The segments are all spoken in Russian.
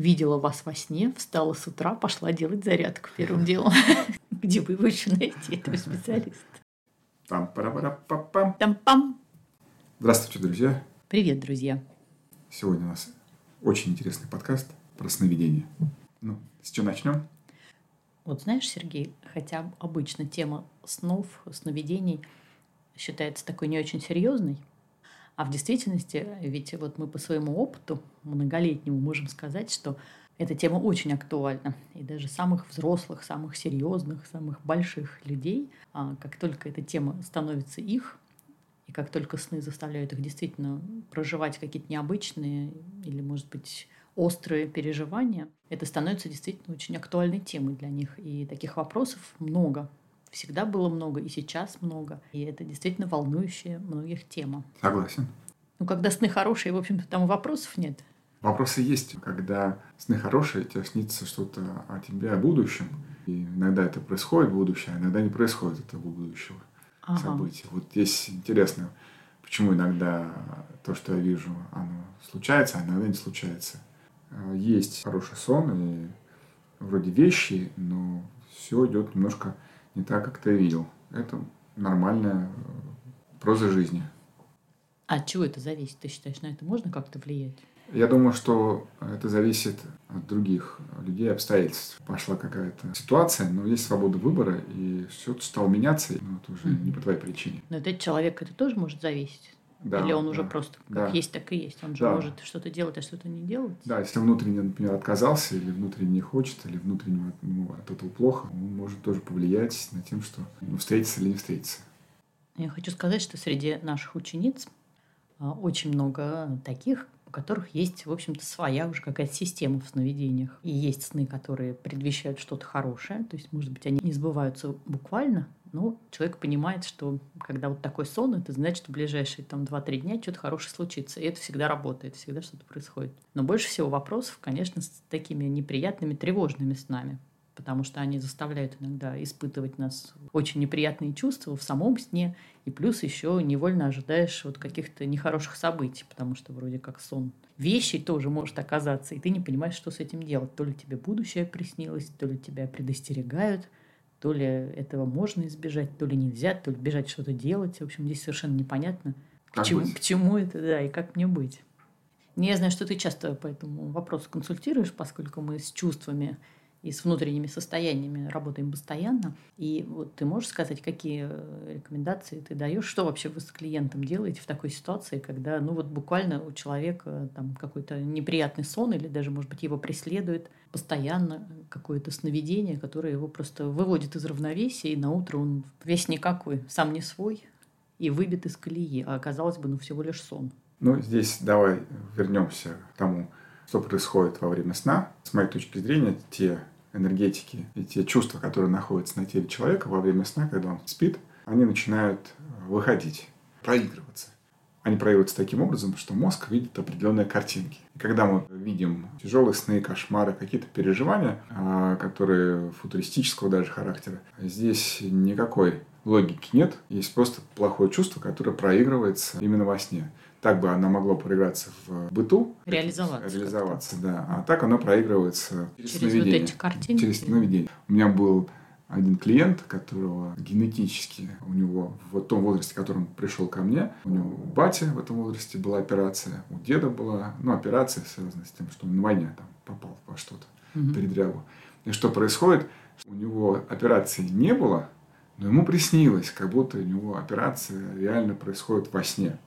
видела вас во сне, встала с утра, пошла делать зарядку первым делом. Где вы еще найти, этого специалиста? там пара пара па пам Там-пам! Здравствуйте, друзья. Привет, друзья. Сегодня у нас очень интересный подкаст про сновидение. Ну, с чего начнем? Вот знаешь, Сергей, хотя обычно тема снов, сновидений считается такой не очень серьезной, а в действительности, ведь вот мы по своему опыту многолетнему можем сказать, что эта тема очень актуальна. И даже самых взрослых, самых серьезных, самых больших людей, а, как только эта тема становится их, и как только сны заставляют их действительно проживать какие-то необычные или, может быть, острые переживания, это становится действительно очень актуальной темой для них. И таких вопросов много. Всегда было много, и сейчас много. И это действительно волнующая многих тема. Согласен. Ну, когда сны хорошие, в общем-то, там вопросов нет. Вопросы есть, когда сны хорошие, тебе снится что-то о тебе, о будущем. И иногда это происходит в будущем, а иногда не происходит этого будущего Ага. события. Вот здесь интересно, почему иногда то, что я вижу, оно случается, а иногда не случается. Э, Есть хороший сон и вроде вещи, но все идет немножко не так, как ты видел. Это нормальная э, проза жизни. А от чего это зависит? Ты считаешь, на это можно как-то влиять? Я думаю, что это зависит от других людей, обстоятельств. Пошла какая-то ситуация, но есть свобода выбора, и все стало меняться, но это уже Мгм. не по твоей причине. Но этот человек это тоже может зависеть? Да, Или он уже да, просто как да. есть, так и есть? Он же Да. может что-то делать, а что-то не делать? Да, если внутренне, например, отказался, или внутренне не хочет, или внутренне ему от этого плохо, он может тоже повлиять на тем, что ну, встретиться или не встретиться. Я хочу сказать, что среди наших учениц а, очень много таких, у которых есть, в общем-то, своя уже какая-то система в сновидениях. И есть сны, которые предвещают что-то хорошее. То есть, может быть, они не сбываются буквально, но человек понимает, что когда вот такой сон, это значит, в ближайшие там 2-3 дня что-то хорошее случится. И это всегда работает, всегда что-то происходит. Но больше всего вопросов, конечно, с такими неприятными, тревожными снами потому что они заставляют иногда испытывать нас очень неприятные чувства в самом сне, и плюс еще невольно ожидаешь вот каких-то нехороших событий, потому что вроде как сон. Вещи тоже может оказаться, и ты не понимаешь, что с этим делать. То ли тебе будущее приснилось, то ли тебя предостерегают, то ли этого можно избежать, то ли нельзя, то ли бежать что-то делать. В общем, здесь совершенно непонятно, к чему, быть? к чему это, да, и как мне быть. Я знаю, что ты часто по этому вопросу консультируешь, поскольку мы с чувствами и с внутренними состояниями работаем постоянно. И вот ты можешь сказать, какие э, рекомендации ты даешь, что вообще вы с клиентом делаете в такой ситуации, когда, ну вот буквально у человека там какой-то неприятный сон или даже, может быть, его преследует постоянно какое-то сновидение, которое его просто выводит из равновесия, и на утро он весь никакой, сам не свой и выбит из колеи, а казалось бы, ну всего лишь сон. Ну, здесь давай вернемся к тому, что происходит во время сна. С моей точки зрения, те энергетики и те чувства, которые находятся на теле человека во время сна, когда он спит, они начинают э, выходить, проигрываться. Они проигрываются таким образом, что мозг видит определенные картинки. И когда мы видим тяжелые сны, кошмары, какие-то переживания, а, которые футуристического даже характера, здесь никакой логики нет. Есть просто плохое чувство, которое проигрывается именно во сне. Так бы оно могло проиграться в быту. Реализоваться Реализоваться, да. А так оно проигрывается через, Через вот сновидение. эти картинки. Через сновидение. У меня был один клиент, которого генетически у него в том возрасте, в котором пришел ко мне, у него у бати в этом возрасте была операция, у деда была, ну, операция связана с тем, что он на войне там попал во что-то, Мгм. передрягу. И что происходит? У него операции не было, но ему приснилось, как будто у него операция реально происходит во сне.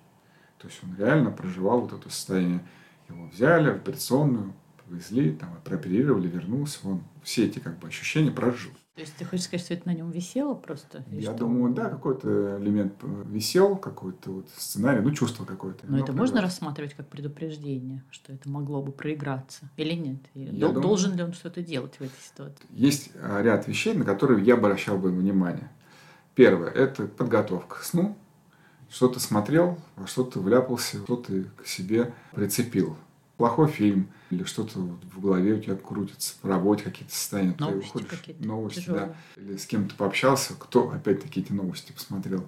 То есть он реально проживал вот это состояние. Его взяли в операционную, повезли, там, прооперировали, вернулся. Он все эти как бы ощущения прожил. То есть ты хочешь сказать, что это на нем висело просто? Я что? думаю, да, какой-то элемент висел, какой-то вот сценарий, ну, чувство какое-то. Но Оно это можно проявлялось. рассматривать как предупреждение, что это могло бы проиграться или нет? И Я дол- думаю- Должен ли он что-то делать в этой ситуации? Есть а, ряд вещей, на которые я обращал бы внимание. Первое – это подготовка к сну. Что-то смотрел, во что-то вляпался, что-то к себе прицепил. Плохой фильм или что-то в голове у тебя крутится, по работе какие-то состояния. ты Новости выходишь, какие-то Новости, тяжелые. да. Или с кем-то пообщался, кто опять-таки эти новости посмотрел.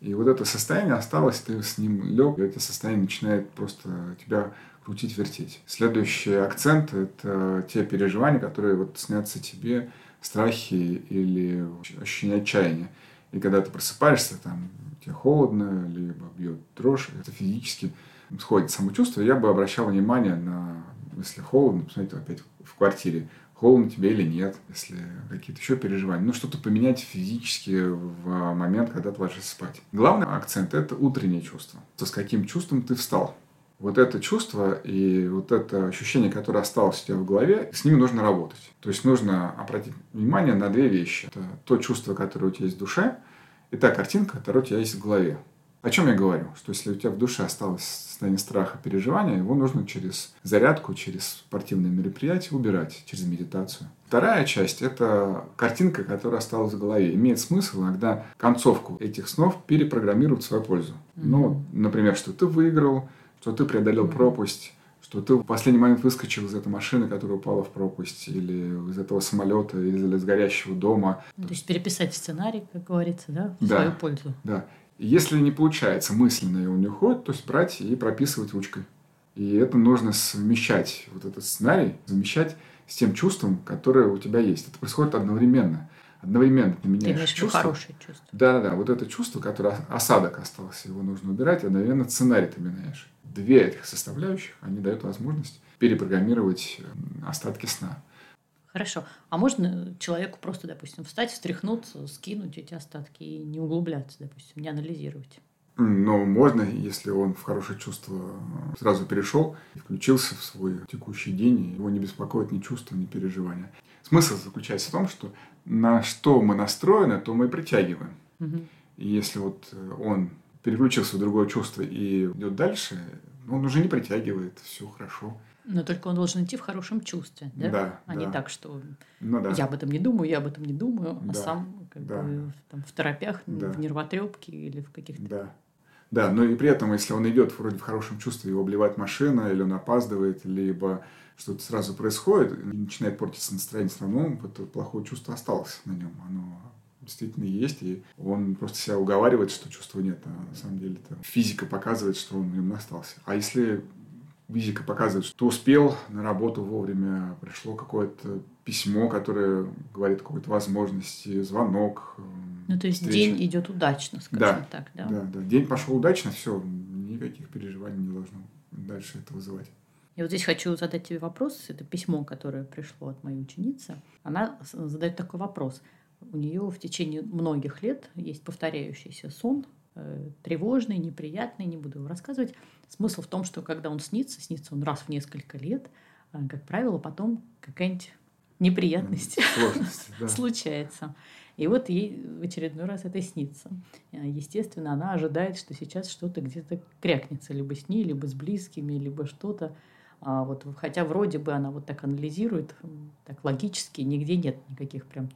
И вот это состояние осталось, ты с ним лег, и это состояние начинает просто тебя крутить-вертеть. Следующий акцент – это те переживания, которые вот снятся тебе, страхи или ощущение отчаяния. И когда ты просыпаешься, там, тебе холодно, либо бьет дрожь, это физически сходит самочувствие, я бы обращал внимание на, если холодно, посмотрите опять в квартире, холодно тебе или нет, если какие-то еще переживания. Ну, что-то поменять физически в момент, когда ты ложишься спать. Главный акцент – это утреннее чувство. С каким чувством ты встал. Вот это чувство и вот это ощущение, которое осталось у тебя в голове, с ними нужно работать. То есть нужно обратить внимание на две вещи. Это то чувство, которое у тебя есть в душе, и та картинка, которая у тебя есть в голове. О чем я говорю? Что если у тебя в душе осталось состояние страха, переживания, его нужно через зарядку, через спортивные мероприятия убирать, через медитацию. Вторая часть – это картинка, которая осталась в голове. Имеет смысл иногда концовку этих снов перепрограммировать в свою пользу. Ну, например, что ты выиграл, что ты преодолел пропасть, что ты в последний момент выскочил из этой машины, которая упала в пропасть, или из этого самолета, или из горящего дома. То есть переписать сценарий, как говорится, да, в да, свою пользу. Да. Если не получается мысленно его не уходит, то есть брать и прописывать ручкой. И это нужно совмещать, вот этот сценарий, замещать с тем чувством, которое у тебя есть. Это происходит одновременно. Одновременно ты меняешь ты чувство. хорошее чувство. Да-да-да, вот это чувство, которое осадок остался, его нужно убирать, и одновременно сценарий ты меняешь. Две этих составляющих, они дают возможность перепрограммировать остатки сна. Хорошо. А можно человеку просто, допустим, встать, встряхнуться, скинуть эти остатки и не углубляться, допустим, не анализировать? Ну, можно, если он в хорошее чувство сразу перешел и включился в свой текущий день, его не беспокоит ни чувства, ни переживания. Смысл заключается в том, что на что мы настроены, то мы и притягиваем. Угу. И если вот он переключился в другое чувство и идет дальше, он уже не притягивает, все хорошо. Но только он должен идти в хорошем чувстве, да? Да. А да. не так, что ну, да. я об этом не думаю, я об этом не думаю, а да. а сам как да. бы там, в торопях, да. в нервотрепке или в каких-то... Да. Да, но и при этом, если он идет вроде в хорошем чувстве, его обливает машина, или он опаздывает, либо что-то сразу происходит, начинает портиться настроение, все равно это плохое чувство осталось на нем. Оно действительно есть, и он просто себя уговаривает, что чувства нет, а на самом деле это физика показывает, что он в нем остался. А если Физика показывает, что успел на работу вовремя, пришло какое-то письмо, которое говорит о какой-то возможности, звонок. Ну, то есть встреча. день идет удачно, скажем да, так, да? Да, да. День пошел удачно, все, никаких переживаний не должно дальше это вызывать. Я вот здесь хочу задать тебе вопрос. Это письмо, которое пришло от моей ученицы. Она задает такой вопрос. У нее в течение многих лет есть повторяющийся сон, Э, тревожный, неприятный, не буду его рассказывать. Смысл в том, что когда он снится, снится он раз в несколько лет, э, как правило, потом какая-нибудь неприятность да. случается. И вот ей в очередной раз это снится. Э, естественно, она ожидает, что сейчас что-то где-то крякнется, либо с ней, либо с близкими, либо что-то. А вот, хотя вроде бы она вот так анализирует, так логически, нигде нет никаких прям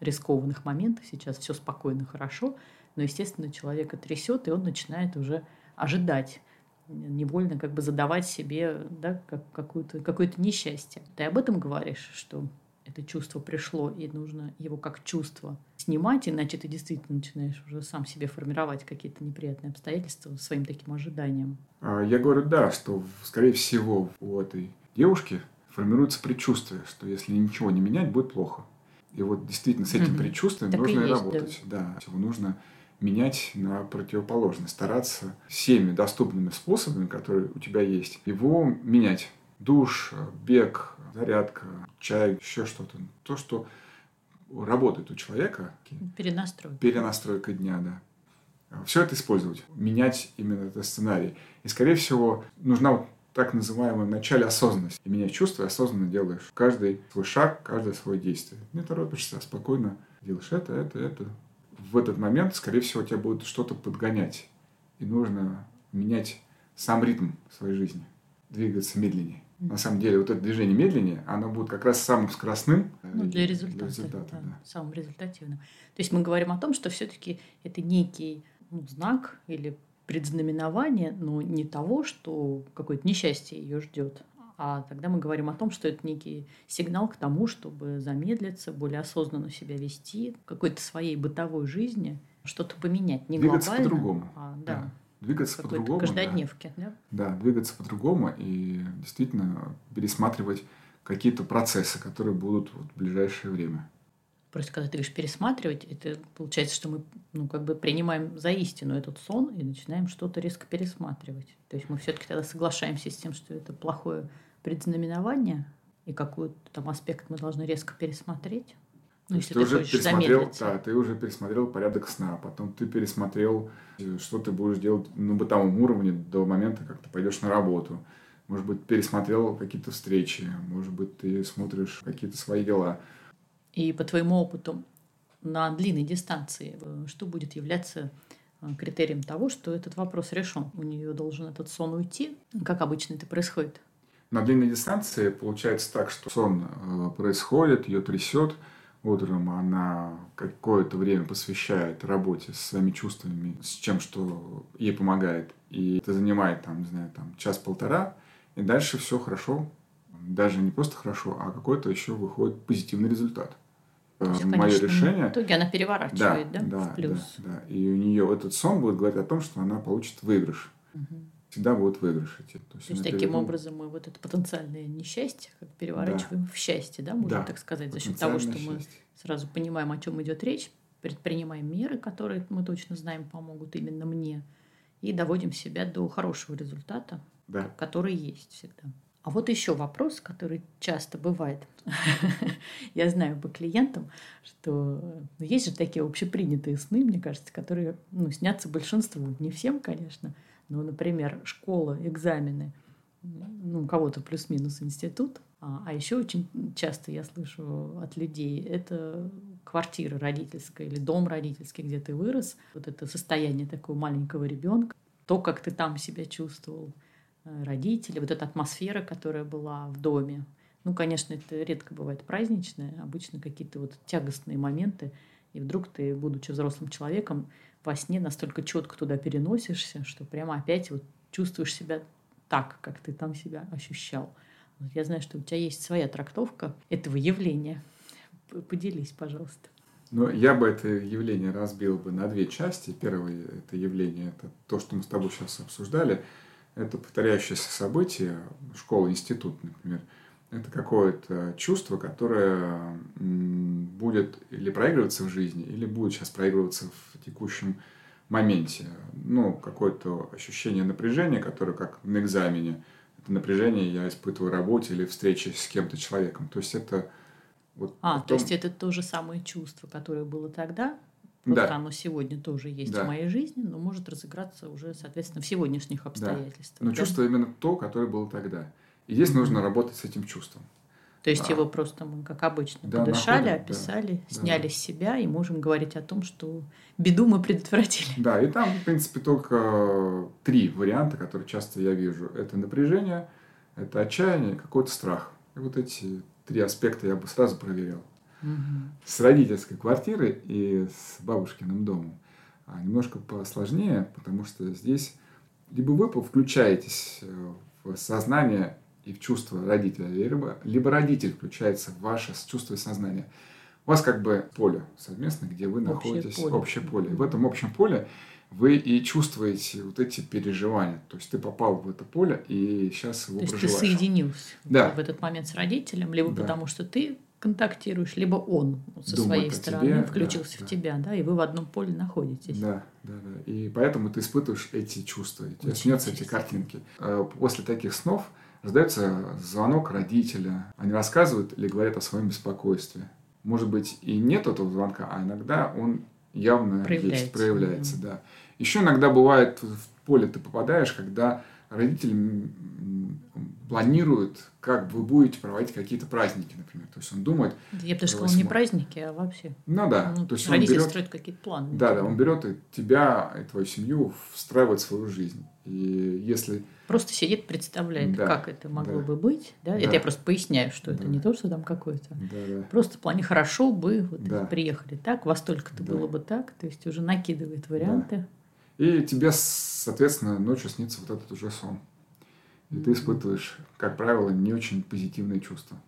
рискованных моментов. Сейчас все спокойно, хорошо но, естественно, человека трясет, и он начинает уже ожидать невольно как бы задавать себе да, как, какое-то какое несчастье. Ты об этом говоришь, что это чувство пришло, и нужно его как чувство снимать, иначе ты действительно начинаешь уже сам себе формировать какие-то неприятные обстоятельства своим таким ожиданием. А, я говорю, да, что, скорее всего, у этой девушки формируется предчувствие, что если ничего не менять, будет плохо. И вот действительно с этим угу. предчувствием так нужно и, есть, работать. Да. да, его нужно менять на противоположность, стараться всеми доступными способами, которые у тебя есть, его менять. Душ, бег, зарядка, чай, еще что-то. То, что работает у человека. Перенастройка. Перенастройка дня, да. Все это использовать. Менять именно этот сценарий. И, скорее всего, нужна вот так называемая в начале осознанность. И менять чувства, и осознанно делаешь каждый свой шаг, каждое свое действие. Не торопишься, а спокойно делаешь это, это, это, в этот момент, скорее всего, тебя будет что-то подгонять. И нужно менять сам ритм своей жизни, двигаться медленнее. На самом деле, вот это движение медленнее, оно будет как раз самым скоростным э, ну, для результата. Для результата да, да. Самым результативным. То есть мы говорим о том, что все-таки это некий ну, знак или предзнаменование, но не того, что какое-то несчастье ее ждет, а тогда мы говорим о том, что это некий сигнал к тому, чтобы замедлиться, более осознанно себя вести, какой-то своей бытовой жизни, что-то поменять. Не Двигаться по-другому. А, да. да. двигаться по-другому. Каждодневки, да. да? Да, двигаться по-другому и действительно пересматривать какие-то процессы, которые будут вот в ближайшее время. Просто когда ты говоришь пересматривать, это получается, что мы ну, как бы принимаем за истину этот сон и начинаем что-то резко пересматривать. То есть мы все-таки тогда соглашаемся с тем, что это плохое предзнаменование, и какой-то там аспект мы должны резко пересмотреть. Ну, если ты, ты уже пересмотрел, да, ты уже пересмотрел порядок сна, потом ты пересмотрел, что ты будешь делать на бытовом уровне до момента, как ты пойдешь на работу. Может быть, пересмотрел какие-то встречи, может быть, ты смотришь какие-то свои дела. И по твоему опыту на длинной дистанции, э, что будет являться э, критерием того, что этот вопрос решен? У нее должен этот сон уйти? Как обычно это происходит? На длинной дистанции получается так, что сон э, происходит, ее трясет, утром она какое-то время посвящает работе со своими чувствами, с чем, что ей помогает. И это занимает, там, не знаю, там, час-полтора, и дальше все хорошо. Даже не просто хорошо, а какой-то еще выходит позитивный результат. Есть, Мое конечно, решение... В итоге она переворачивает, да, да, да в плюс. Да, да. И у нее этот сон будет говорить о том, что она получит выигрыш. Угу всегда будут выигрыши. То есть, То есть таким перевод... образом мы вот это потенциальное несчастье как переворачиваем да. в счастье, да, можно да. так сказать, за счет того, что счастье. мы сразу понимаем, о чем идет речь, предпринимаем меры, которые мы точно знаем помогут именно мне, и доводим себя до хорошего результата, да. который есть всегда. А вот еще вопрос, который часто бывает. Я знаю по клиентам, что ну, есть же такие общепринятые сны, мне кажется, которые ну, снятся большинству, не всем, конечно, ну, например, школа, экзамены, ну, кого-то плюс-минус институт. А, а еще очень часто я слышу от людей, это квартира родительская или дом родительский, где ты вырос. Вот это состояние такого маленького ребенка, то, как ты там себя чувствовал, э, родители, вот эта атмосфера, которая была в доме. Ну, конечно, это редко бывает праздничное, обычно какие-то вот тягостные моменты, и вдруг ты, будучи взрослым человеком, во сне настолько четко туда переносишься, что прямо опять вот чувствуешь себя так, как ты там себя ощущал. Вот я знаю, что у тебя есть своя трактовка этого явления. Поделись, пожалуйста. Ну, я бы это явление разбил бы на две части. Первое это явление, это то, что мы с тобой сейчас обсуждали. Это повторяющееся событие, школа, институт, например – это какое-то чувство, которое будет или проигрываться в жизни, или будет сейчас проигрываться в текущем моменте. Ну, какое-то ощущение напряжения, которое как на экзамене. Это напряжение я испытываю в работе или встрече с кем-то человеком. То есть это вот а, том... то есть это то же самое чувство, которое было тогда, Просто да. оно сегодня тоже есть да. в моей жизни, но может разыграться уже, соответственно, в сегодняшних обстоятельствах. Да. Но да? чувство именно то, которое было тогда. И здесь нужно работать с этим чувством. То есть а, его просто мы, как обычно, да, подышали, находим, описали, да, сняли да. с себя и можем говорить о том, что беду мы предотвратили. Да, и там, в принципе, только три варианта, которые часто я вижу. Это напряжение, это отчаяние, какой-то страх. И вот эти три аспекта я бы сразу проверял. Угу. С родительской квартиры и с бабушкиным домом а немножко посложнее, потому что здесь либо вы включаетесь в сознание и в чувство родителя, либо, либо родитель включается в ваше чувство и сознание. У вас как бы поле совместно, где вы общее находитесь, поле. общее поле. И в этом общем поле вы и чувствуете вот эти переживания. То есть ты попал в это поле и сейчас его То есть проживаешь. ты соединился да. в этот момент с родителем, либо да. потому что ты контактируешь, либо он со Думает своей стороны тебе, включился да, в да. тебя, да, и вы в одном поле находитесь. Да, да, да. И поэтому ты испытываешь эти чувства, и тебе снятся эти картинки. Э, после таких снов раздается звонок родителя. Они рассказывают или говорят о своем беспокойстве. Может быть, и нет этого звонка, а иногда он явно проявляется. есть, проявляется, mm-hmm. да. Еще иногда бывает в поле ты попадаешь, когда родитель планирует, как вы будете проводить какие-то праздники, например. То есть он думает... Я бы даже сказала, не праздники, а вообще. Ну да. Ну, то есть родитель берет, строит какие-то планы. Да, да, он берет и тебя, и твою семью встраивает в свою жизнь. И если... Просто сидит, представляет, да, как это могло да, бы быть. Да? Да. Это я просто поясняю, что да. это не то, что там какое-то. Да, да. Просто в плане хорошо бы вот да. приехали так, во столько-то да. было бы так. То есть уже накидывает варианты. Да. И тебе, соответственно, ночью снится вот этот уже сон. И ты испытываешь, как правило, не очень позитивные чувства.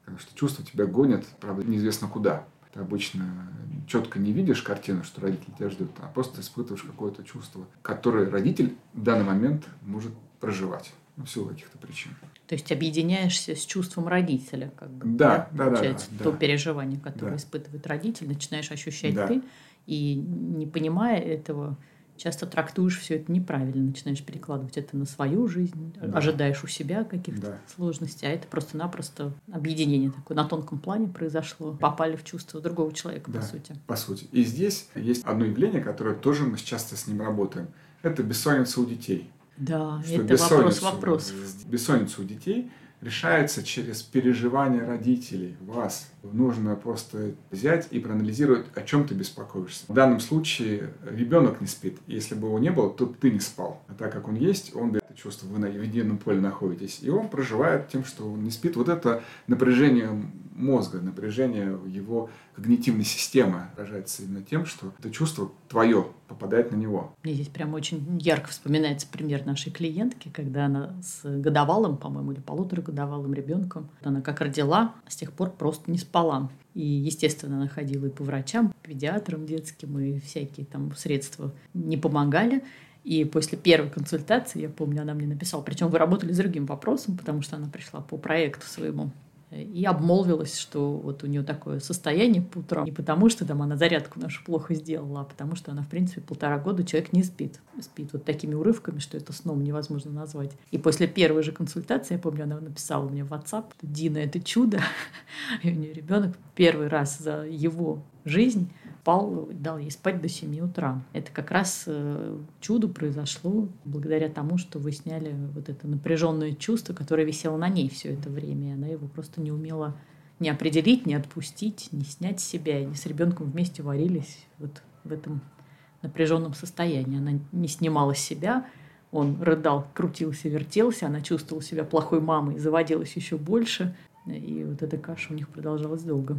Потому что чувства тебя гонят, правда, неизвестно куда. Ты обычно четко не видишь картину, что родитель тебя ждет, а просто испытываешь какое-то чувство, которое родитель в данный момент может проживать ну, в силу каких-то причин. То есть объединяешься с чувством родителя, как бы. Да, да, да. да, да то переживание, которое да. испытывает родитель, начинаешь ощущать да. ты, и не понимая этого, часто трактуешь все это неправильно, начинаешь перекладывать это на свою жизнь, да. ожидаешь у себя каких-то да. сложностей, а это просто-напросто объединение такое на тонком плане произошло, попали в чувство другого человека, да, по сути. По сути. И здесь есть одно явление, которое тоже мы часто с ним работаем. Это бессонница у детей. Да, что это вопрос вопросов. Бессонница у детей решается через переживания родителей, вас. Нужно просто взять и проанализировать, о чем ты беспокоишься. В данном случае ребенок не спит. Если бы его не было, то ты не спал. А так как он есть, он это чувство, вы на едином поле находитесь. И он проживает тем, что он не спит. Вот это напряжение мозга, напряжение его когнитивной системы рожается именно тем, что это чувство твое попадает на него. Мне здесь прям очень ярко вспоминается пример нашей клиентки, когда она с годовалым, по-моему, или полуторагодовалым ребенком, она как родила, с тех пор просто не спала. И, естественно, она ходила и по врачам, педиатрам детским, и всякие там средства не помогали. И после первой консультации, я помню, она мне написала, причем вы работали с другим вопросом, потому что она пришла по проекту своему и обмолвилась, что вот у нее такое состояние по утрам. Не потому, что там она зарядку нашу плохо сделала, а потому что она, в принципе, полтора года человек не спит. Спит вот такими урывками, что это сном невозможно назвать. И после первой же консультации, я помню, она написала мне в WhatsApp, Дина, это чудо. И у нее ребенок первый раз за его жизнь спал, дал ей спать до 7 утра. Это как раз э, чудо произошло благодаря тому, что вы сняли вот это напряженное чувство, которое висело на ней все это время. И она его просто не умела не определить, не отпустить, не снять с себя. И они с ребенком вместе варились вот в этом напряженном состоянии. Она не снимала с себя, он рыдал, крутился, вертелся, она чувствовала себя плохой мамой, заводилась еще больше. И вот эта каша у них продолжалась долго.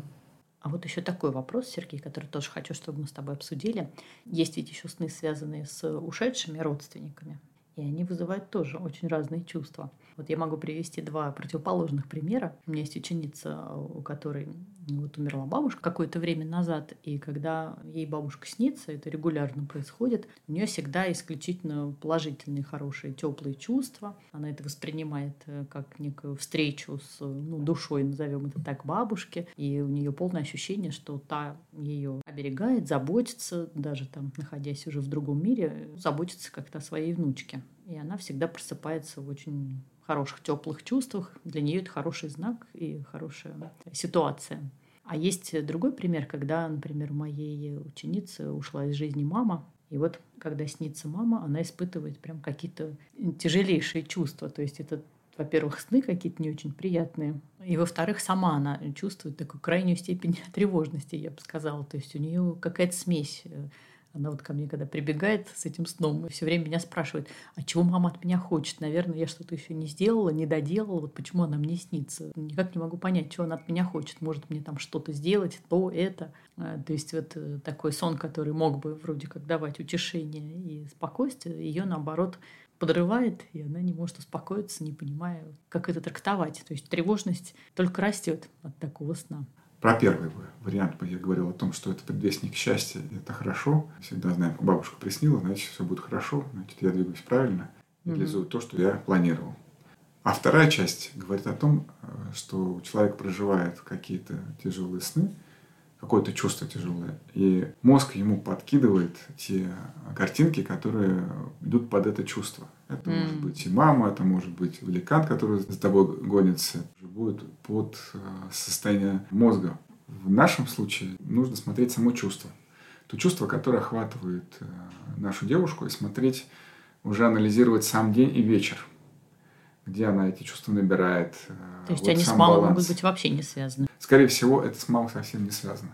А вот еще такой вопрос, Сергей, который тоже хочу, чтобы мы с тобой обсудили. Есть ведь еще сны, связанные с ушедшими родственниками, и они вызывают тоже очень разные чувства. Вот я могу привести два противоположных примера. У меня есть ученица, у которой вот умерла бабушка какое-то время назад, и когда ей бабушка снится, это регулярно происходит, у нее всегда исключительно положительные, хорошие, теплые чувства. Она это воспринимает э, как некую встречу с ну, душой, назовем это так, бабушки, и у нее полное ощущение, что та ее оберегает, заботится, даже там, находясь уже в другом мире, заботится как-то о своей внучке. И она всегда просыпается в очень хороших, теплых чувствах. Для нее это хороший знак и хорошая ситуация. А есть другой пример, когда, например, моей ученицы ушла из жизни мама, и вот когда снится мама, она испытывает прям какие-то тяжелейшие чувства. То есть это, во-первых, сны какие-то не очень приятные. И, во-вторых, сама она чувствует такую крайнюю степень тревожности, я бы сказала. То есть у нее какая-то смесь э, она вот ко мне, когда прибегает с этим сном, все время меня спрашивает, а чего мама от меня хочет? Наверное, я что-то еще не сделала, не доделала, вот почему она мне снится? Никак не могу понять, чего она от меня хочет. Может мне там что-то сделать, то, это. А, то есть вот э, такой сон, который мог бы вроде как давать утешение и спокойствие, ее наоборот подрывает, и она не может успокоиться, не понимая, как это трактовать. То есть тревожность только растет от такого сна. Про первый вариант я говорил о том, что это предвестник счастья, это хорошо. Всегда знаем, бабушка приснила, значит, все будет хорошо, значит, я двигаюсь правильно, реализую mm-hmm. то, что я планировал. А вторая часть говорит о том, э, что человек проживает какие-то тяжелые сны, какое-то чувство тяжелое, и мозг ему подкидывает те картинки, которые идут под это чувство. Это mm. может быть и мама, это может быть великан, который за тобой гонится. Будет под э, состояние мозга. В нашем случае нужно смотреть само чувство. То чувство, которое охватывает э, нашу девушку, и смотреть, уже анализировать сам день и вечер. Где она эти чувства набирает. Э, То есть вот они с мамой баланс. могут быть вообще не связаны? Скорее всего, это с мамой совсем не связано.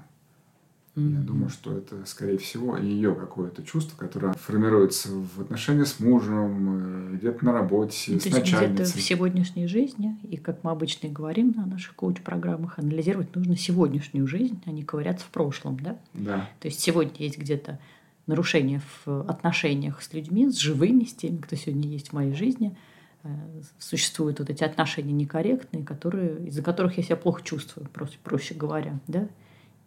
Mm-hmm. Я думаю, что это, скорее всего, ее какое-то чувство, которое формируется в отношении с мужем, э, где-то на работе, ну, с начальницей. Где-то в сегодняшней жизни, и как мы обычно и говорим на наших коуч-программах, анализировать нужно сегодняшнюю жизнь, а не ковыряться в прошлом, да? Да. То есть сегодня есть где-то нарушение в отношениях с людьми, с живыми, с теми, кто сегодня есть в моей жизни. Э, существуют вот эти отношения некорректные, которые, из-за которых я себя плохо чувствую, проще, проще говоря, да?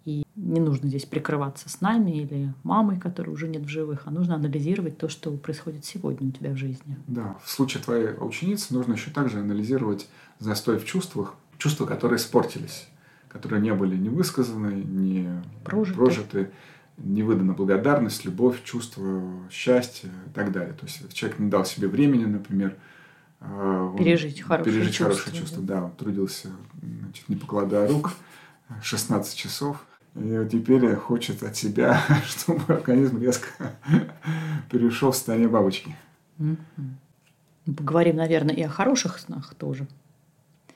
И не нужно здесь прикрываться с нами или мамой, которой уже нет в живых, а нужно анализировать то, что происходит сегодня у тебя в жизни. Да, в случае твоей ученицы нужно еще также анализировать застой в чувствах, чувства, которые испортились, которые не были не высказаны, не прожиты, прожиты не выдана благодарность, любовь, чувство счастья и так далее. То есть человек не дал себе времени, например, пережить хорошее пережить чувство. Хорошее чувство да. да, он трудился, значит, не покладая рук, 16 часов. И теперь хочет от себя, чтобы организм резко перешел в состояние бабочки. Поговорим, наверное, и о хороших снах тоже.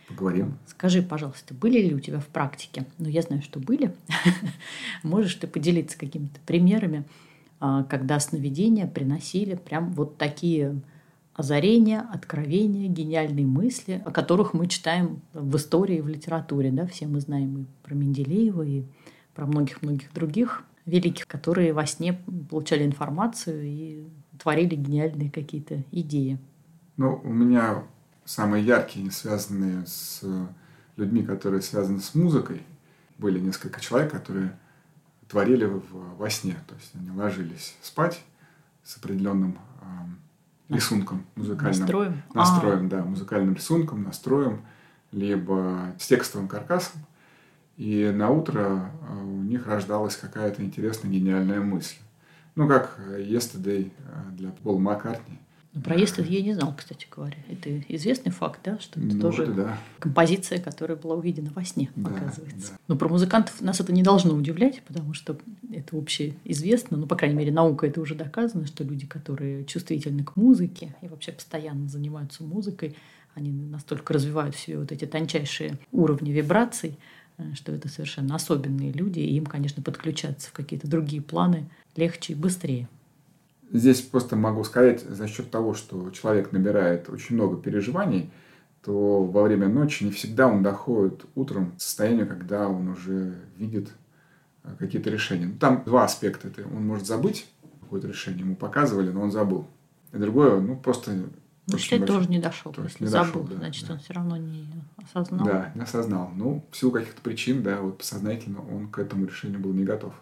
Поговорим. Скажи, пожалуйста, были ли у тебя в практике, ну, я знаю, что были, можешь ты поделиться какими-то примерами, а, когда сновидения приносили прям вот такие озарения, откровения, гениальные мысли, о которых мы читаем в истории, в литературе. Да? Все мы знаем и про Менделеева, и про многих-многих других великих, которые во сне получали информацию и творили гениальные какие-то идеи. Ну, у меня самые яркие, связанные с людьми, которые связаны с музыкой, были несколько человек, которые творили во сне. То есть они ложились спать с определенным рисунком музыкальным. Настроем? Настроем, а. да, музыкальным рисунком, настроем, либо с текстовым каркасом. И на утро а, у них рождалась какая-то интересная, гениальная мысль. Ну, как Yesterday а, для Пола Маккартни. Ну, про я не знал, кстати говоря. Это известный факт, да, что это ну, тоже это да. композиция, которая была увидена во сне, да, оказывается. Да. Но про музыкантов нас это не должно удивлять, потому что это общеизвестно, ну, по крайней мере, наука это уже доказано, что люди, которые чувствительны к музыке и вообще постоянно занимаются музыкой, они настолько развивают в себе вот эти тончайшие уровни вибраций, э, что это совершенно особенные люди, и им, конечно, подключаться в какие-то другие планы легче и быстрее. Здесь просто могу сказать, за счет того, что человек набирает очень много переживаний, то во время ночи не всегда он доходит утром к состоянию, когда он уже видит э, какие-то решения. Ну, там два аспекта. Это он может забыть какое-то решение, ему показывали, но он забыл. И другое, ну, просто... Ну, считать тоже не дошел. То есть не забыл, дошел, да, значит, да. он все равно не осознал. Да, не осознал. Ну, в силу каких-то причин, да, вот подсознательно он к этому решению был не готов.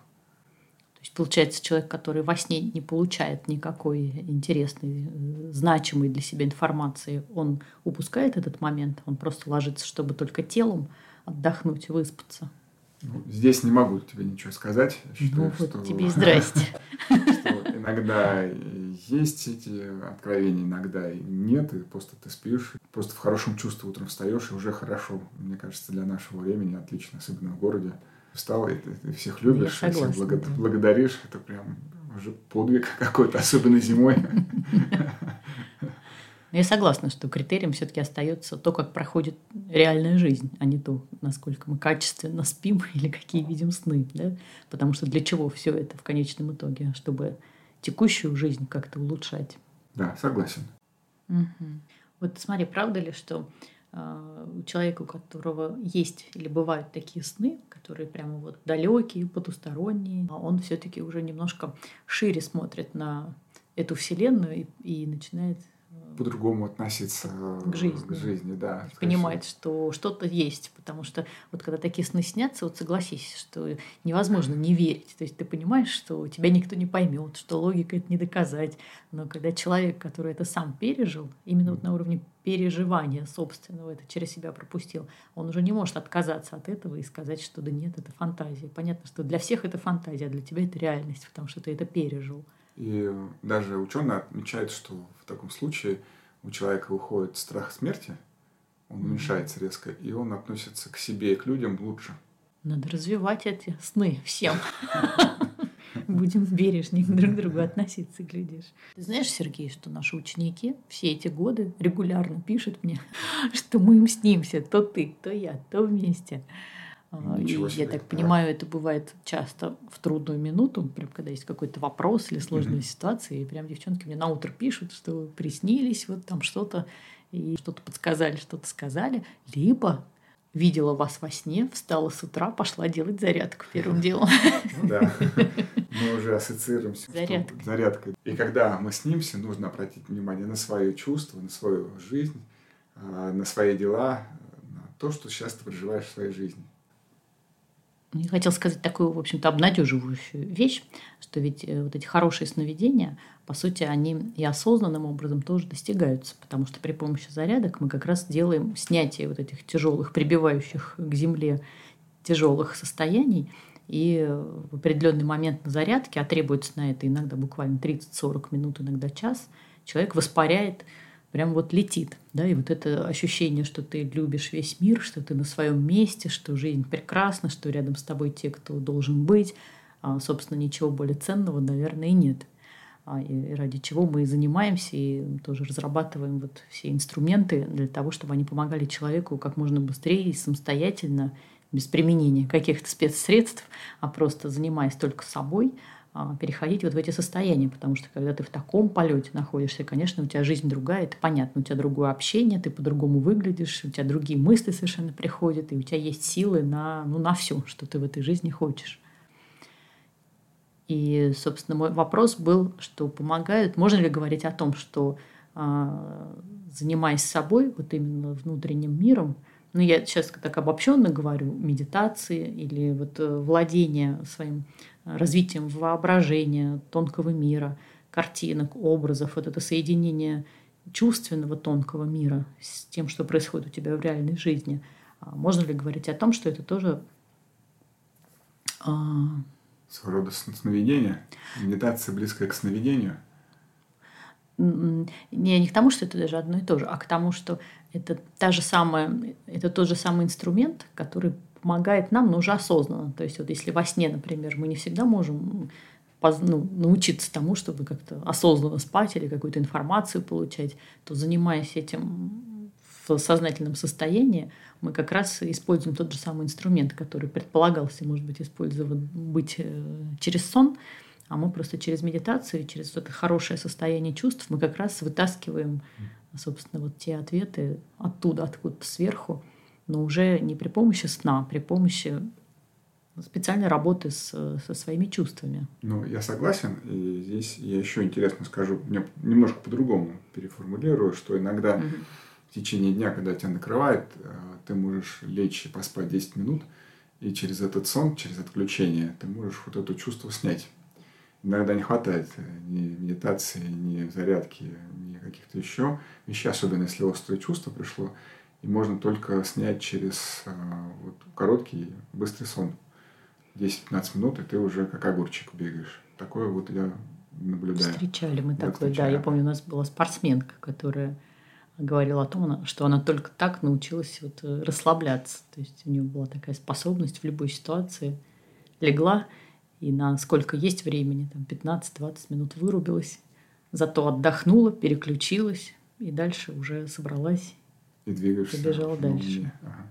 То есть получается человек, который во сне не получает никакой интересной, э, значимой для себя информации, он упускает этот момент, он просто ложится, чтобы только телом отдохнуть, выспаться. Ну, здесь не могу тебе ничего сказать. Считаю, ну, вот что, тебе и здрасте. Что иногда есть эти откровения, иногда нет, и просто ты спишь, просто в хорошем чувстве утром встаешь, и уже хорошо. Мне кажется, для нашего времени отлично, особенно в городе встал, и ты, ты всех любишь, согласна, всех благо- да. благодаришь. Это прям уже подвиг какой-то, особенно зимой. Я согласна, что критерием все-таки остается то, как проходит реальная жизнь, а не то, насколько мы качественно спим или какие видим сны. Да? Потому что для чего все это в конечном итоге? Чтобы текущую жизнь как-то улучшать. Да, согласен. Угу. Вот смотри, правда ли, что человека, у которого есть или бывают такие сны, которые прямо вот далекие, потусторонние, а он все-таки уже немножко шире смотрит на эту вселенную и, и начинает по-другому относиться к жизни. К жизни да, Понимать, что что-то есть. Потому что вот когда такие сны снятся, вот согласись, что невозможно не верить. То есть ты понимаешь, что тебя никто не поймет, что логика это не доказать. Но когда человек, который это сам пережил, именно вот на уровне переживания собственного это через себя пропустил, он уже не может отказаться от этого и сказать, что да нет, это фантазия. Понятно, что для всех это фантазия, а для тебя это реальность, потому что ты это пережил. И даже ученые отмечают, что в таком случае у человека уходит страх смерти, он уменьшается резко, и он относится к себе и к людям лучше. Надо развивать эти сны всем. Будем бережнее друг к другу относиться, глядишь. Ты знаешь, Сергей, что наши ученики все эти годы регулярно пишут мне, что мы им снимся, то ты, то я, то вместе. А, Ничего и, себе. Я так понимаю, это бывает часто в трудную минуту, прям когда есть какой-то вопрос или сложная mm-hmm. ситуация, и прям девчонки мне на утро пишут, что приснились, вот там что-то, и что-то подсказали, что-то сказали, либо видела вас во сне, встала с утра, пошла делать зарядку первым делом. Ну да, мы уже ассоциируемся с зарядкой. И когда мы снимся, нужно обратить внимание на свои чувства, на свою жизнь, а, на свои дела, на то, что сейчас ты проживаешь в своей жизни. Я хотела сказать такую, в общем-то, обнадеживающую вещь, что ведь э, вот эти хорошие сновидения, по сути, они и осознанным образом тоже достигаются, потому что при помощи зарядок мы как раз делаем снятие вот этих тяжелых, прибивающих к земле тяжелых состояний, и в определенный момент на зарядке, а требуется на это иногда буквально 30-40 минут, иногда час, человек воспаряет прям вот летит, да, и вот это ощущение, что ты любишь весь мир, что ты на своем месте, что жизнь прекрасна, что рядом с тобой те, кто должен быть, а, собственно, ничего более ценного, наверное, и нет. А, и ради чего мы и занимаемся, и тоже разрабатываем вот все инструменты для того, чтобы они помогали человеку как можно быстрее и самостоятельно, без применения каких-то спецсредств, а просто занимаясь только собой – переходить вот в эти состояния, потому что когда ты в таком полете находишься, конечно, у тебя жизнь другая, это понятно, у тебя другое общение, ты по-другому выглядишь, у тебя другие мысли совершенно приходят, и у тебя есть силы на, ну, на все, что ты в этой жизни хочешь. И, собственно, мой вопрос был, что помогают, можно ли говорить о том, что а, занимаясь собой, вот именно внутренним миром, ну, я сейчас так обобщенно говорю, медитации или вот э, владение своим развитием воображения, тонкого мира, картинок, образов, вот это соединение чувственного тонкого мира с тем, что происходит у тебя в реальной жизни. А можно ли говорить о том, что это тоже... А... Своего рода сновидение? Медитация близкая к сновидению? Не, не к тому, что это даже одно и то же, а к тому, что это, та же самая, это тот же самый инструмент, который помогает нам, но уже осознанно. То есть вот если во сне, например, мы не всегда можем ну, научиться тому, чтобы как-то осознанно спать или какую-то информацию получать, то занимаясь этим в сознательном состоянии, мы как раз используем тот же самый инструмент, который предполагался, может быть, использован быть э, через сон, а мы просто через медитацию, через это хорошее состояние чувств мы как раз вытаскиваем, собственно, вот те ответы оттуда, откуда-то сверху, но уже не при помощи сна, а при помощи специальной работы с, со своими чувствами. Ну, я согласен. И здесь я еще интересно скажу, я немножко по-другому переформулирую, что иногда угу. в течение дня, когда тебя накрывает, э, ты можешь лечь и поспать 10 минут, и через этот сон, через отключение, ты можешь вот это чувство снять. Иногда не хватает ни медитации, ни зарядки, ни каких-то еще вещей, особенно если острое чувство пришло и можно только снять через э, вот, короткий, быстрый сон. 10-15 минут, и ты уже как огурчик бегаешь. Такое вот я наблюдаю. Встречали мы такое, встречали. да. Я помню, у нас была спортсменка, которая говорила о том, что она только так научилась вот э, расслабляться. То есть у нее была такая способность в любой ситуации. Легла, и на сколько есть времени, там 15-20 минут вырубилась, зато отдохнула, переключилась, и дальше уже собралась и двигаешься. Побежал дальше. Ага.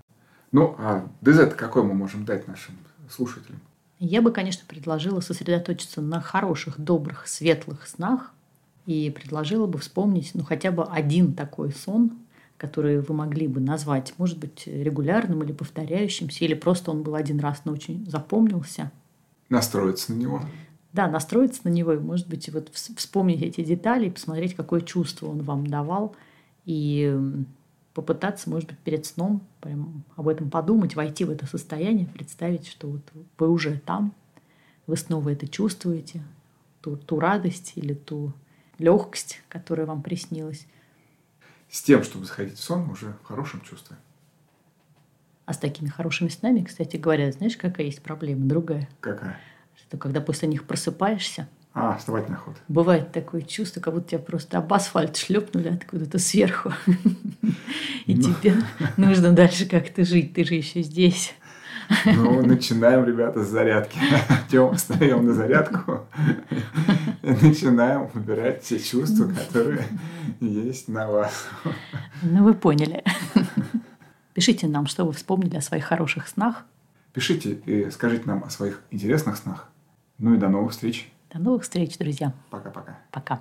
Ну, а ДЗ какой мы можем дать нашим слушателям? Я бы, конечно, предложила сосредоточиться на хороших, добрых, светлых снах и предложила бы вспомнить, ну, хотя бы один такой сон, который вы могли бы назвать, может быть, регулярным или повторяющимся, или просто он был один раз, но очень запомнился. Настроиться на него. Да, настроиться на него, и, может быть, вот вспомнить эти детали, посмотреть, какое чувство он вам давал, и попытаться, может быть, перед сном прям об этом подумать, войти в это состояние, представить, что вот вы уже там, вы снова это чувствуете, ту, ту радость или ту легкость, которая вам приснилась. С тем, чтобы заходить в сон уже в хорошем чувстве. А с такими хорошими снами, кстати говоря, знаешь, какая есть проблема? Другая. Какая? Что когда после них просыпаешься, а, вставать на ход. Бывает такое чувство, как будто тебя просто об асфальт шлепнули откуда-то сверху. И ну. тебе нужно дальше как-то жить. Ты же еще здесь. Ну, начинаем, ребята, с зарядки. Тем встаем на зарядку и начинаем выбирать те чувства, которые есть на вас. Ну, вы поняли. Пишите нам, что вы вспомнили о своих хороших снах. Пишите и скажите нам о своих интересных снах. Ну и до новых встреч. До новых встреч, друзья. Пока-пока. Пока. -пока. Пока.